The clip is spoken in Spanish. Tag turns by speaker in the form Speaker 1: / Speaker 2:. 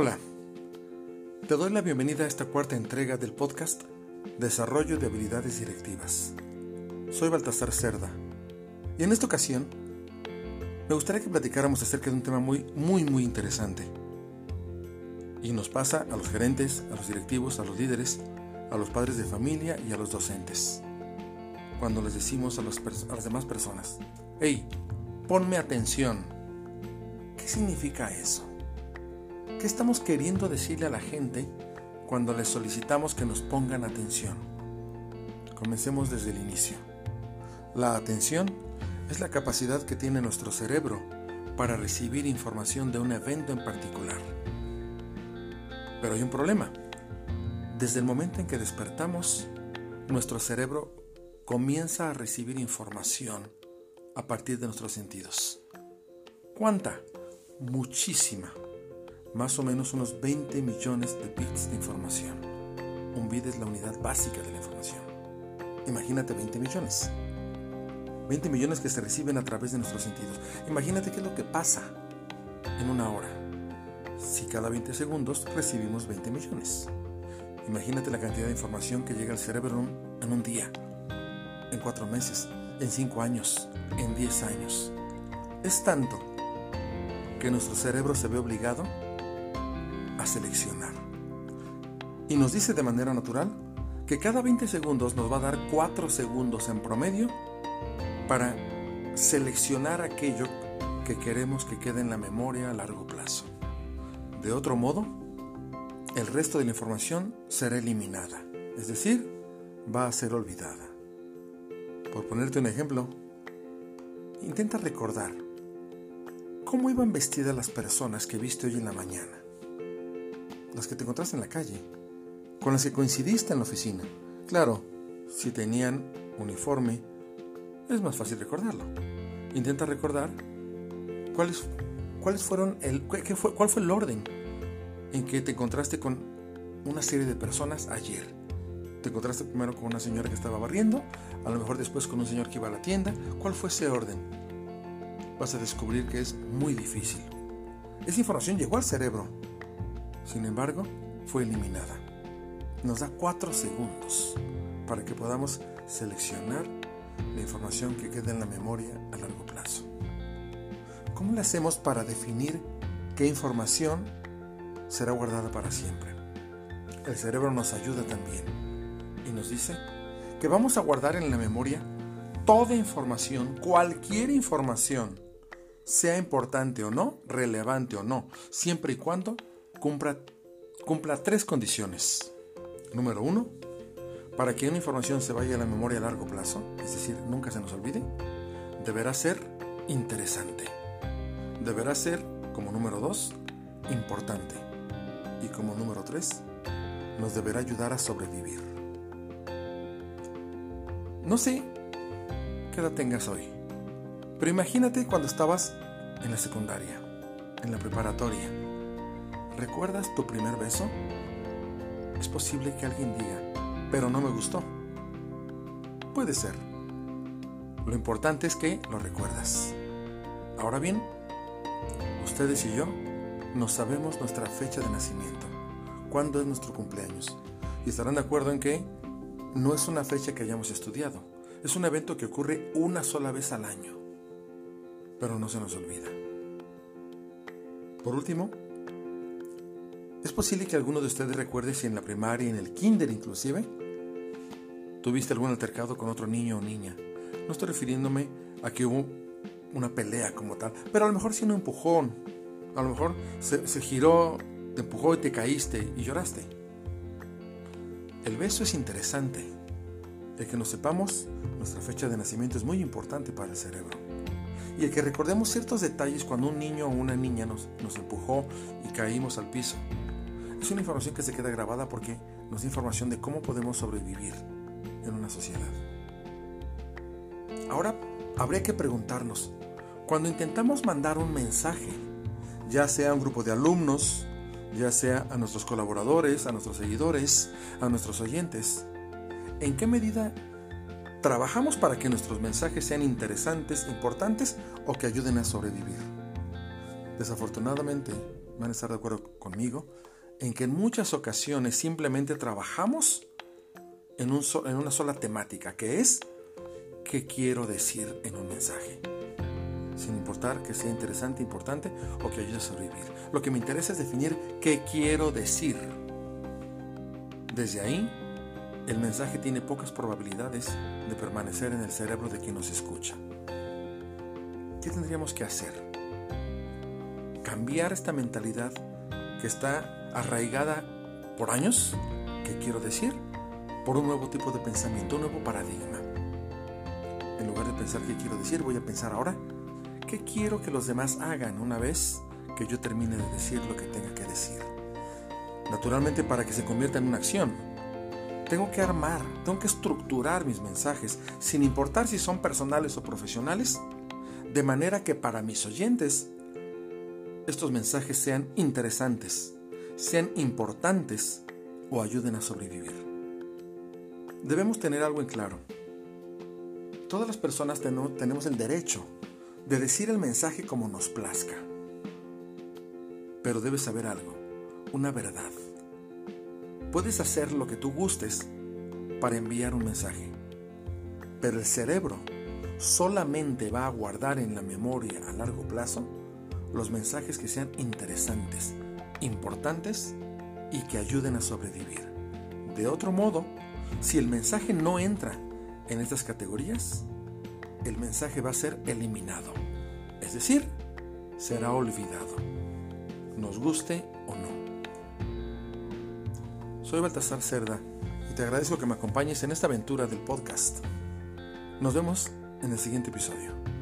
Speaker 1: Hola, te doy la bienvenida a esta cuarta entrega del podcast Desarrollo de Habilidades Directivas. Soy Baltasar Cerda y en esta ocasión me gustaría que platicáramos acerca de un tema muy, muy, muy interesante. Y nos pasa a los gerentes, a los directivos, a los líderes, a los padres de familia y a los docentes. Cuando les decimos a, a las demás personas, hey, ponme atención. ¿Qué significa eso? ¿Qué estamos queriendo decirle a la gente cuando les solicitamos que nos pongan atención? Comencemos desde el inicio. La atención es la capacidad que tiene nuestro cerebro para recibir información de un evento en particular. Pero hay un problema. Desde el momento en que despertamos, nuestro cerebro comienza a recibir información a partir de nuestros sentidos. ¿Cuánta? Muchísima más o menos unos 20 millones de bits de información. Un bit es la unidad básica de la información. Imagínate 20 millones. 20 millones que se reciben a través de nuestros sentidos. Imagínate qué es lo que pasa en una hora. Si cada 20 segundos recibimos 20 millones. Imagínate la cantidad de información que llega al cerebro en un día, en cuatro meses, en cinco años, en 10 años. Es tanto que nuestro cerebro se ve obligado a seleccionar. Y nos dice de manera natural que cada 20 segundos nos va a dar 4 segundos en promedio para seleccionar aquello que queremos que quede en la memoria a largo plazo. De otro modo, el resto de la información será eliminada, es decir, va a ser olvidada. Por ponerte un ejemplo, intenta recordar cómo iban vestidas las personas que viste hoy en la mañana las que te encontraste en la calle, con las que coincidiste en la oficina. Claro, si tenían uniforme, es más fácil recordarlo. Intenta recordar cuáles, cuáles fueron el, qué fue, cuál fue el orden en que te encontraste con una serie de personas ayer. Te encontraste primero con una señora que estaba barriendo, a lo mejor después con un señor que iba a la tienda. ¿Cuál fue ese orden? Vas a descubrir que es muy difícil. Esa información llegó al cerebro, sin embargo, fue eliminada. Nos da cuatro segundos para que podamos seleccionar la información que queda en la memoria a largo plazo. ¿Cómo le hacemos para definir qué información será guardada para siempre? El cerebro nos ayuda también y nos dice que vamos a guardar en la memoria toda información, cualquier información, sea importante o no, relevante o no, siempre y cuando cumpla, cumpla tres condiciones. Número uno, para que una información se vaya a la memoria a largo plazo, es decir, nunca se nos olvide, deberá ser interesante. Deberá ser, como número dos, importante. Y como número tres, nos deberá ayudar a sobrevivir. No sé qué edad tengas hoy, pero imagínate cuando estabas en la secundaria, en la preparatoria, ¿Recuerdas tu primer beso? Es posible que alguien diga, pero no me gustó. Puede ser. Lo importante es que lo recuerdas. Ahora bien, ustedes y yo no sabemos nuestra fecha de nacimiento, cuándo es nuestro cumpleaños, y estarán de acuerdo en que no es una fecha que hayamos estudiado, es un evento que ocurre una sola vez al año, pero no se nos olvida. Por último, es posible que alguno de ustedes recuerde si en la primaria, en el kinder inclusive, tuviste algún altercado con otro niño o niña. No estoy refiriéndome a que hubo una pelea como tal, pero a lo mejor sí un empujón. A lo mejor se, se giró, te empujó y te caíste y lloraste. El beso es interesante. El que nos sepamos nuestra fecha de nacimiento es muy importante para el cerebro. Y el que recordemos ciertos detalles cuando un niño o una niña nos, nos empujó y caímos al piso. Es una información que se queda grabada porque nos da información de cómo podemos sobrevivir en una sociedad. Ahora habría que preguntarnos, cuando intentamos mandar un mensaje, ya sea a un grupo de alumnos, ya sea a nuestros colaboradores, a nuestros seguidores, a nuestros oyentes, ¿en qué medida trabajamos para que nuestros mensajes sean interesantes, importantes o que ayuden a sobrevivir? Desafortunadamente, van a estar de acuerdo conmigo, en que en muchas ocasiones simplemente trabajamos en, un en una sola temática, que es qué quiero decir en un mensaje. Sin importar que sea interesante, importante o que ayude a sobrevivir. Lo que me interesa es definir qué quiero decir. Desde ahí, el mensaje tiene pocas probabilidades de permanecer en el cerebro de quien nos escucha. ¿Qué tendríamos que hacer? Cambiar esta mentalidad que está arraigada por años, ¿qué quiero decir? Por un nuevo tipo de pensamiento, un nuevo paradigma. En lugar de pensar qué quiero decir, voy a pensar ahora qué quiero que los demás hagan una vez que yo termine de decir lo que tenga que decir. Naturalmente para que se convierta en una acción. Tengo que armar, tengo que estructurar mis mensajes, sin importar si son personales o profesionales, de manera que para mis oyentes estos mensajes sean interesantes, sean importantes o ayuden a sobrevivir. Debemos tener algo en claro. Todas las personas tenemos el derecho de decir el mensaje como nos plazca. Pero debes saber algo, una verdad. Puedes hacer lo que tú gustes para enviar un mensaje, pero el cerebro solamente va a guardar en la memoria a largo plazo los mensajes que sean interesantes, importantes y que ayuden a sobrevivir. De otro modo, si el mensaje no entra en estas categorías, el mensaje va a ser eliminado, es decir, será olvidado, nos guste o no. Soy Baltasar Cerda y te agradezco que me acompañes en esta aventura del podcast. Nos vemos en el siguiente episodio.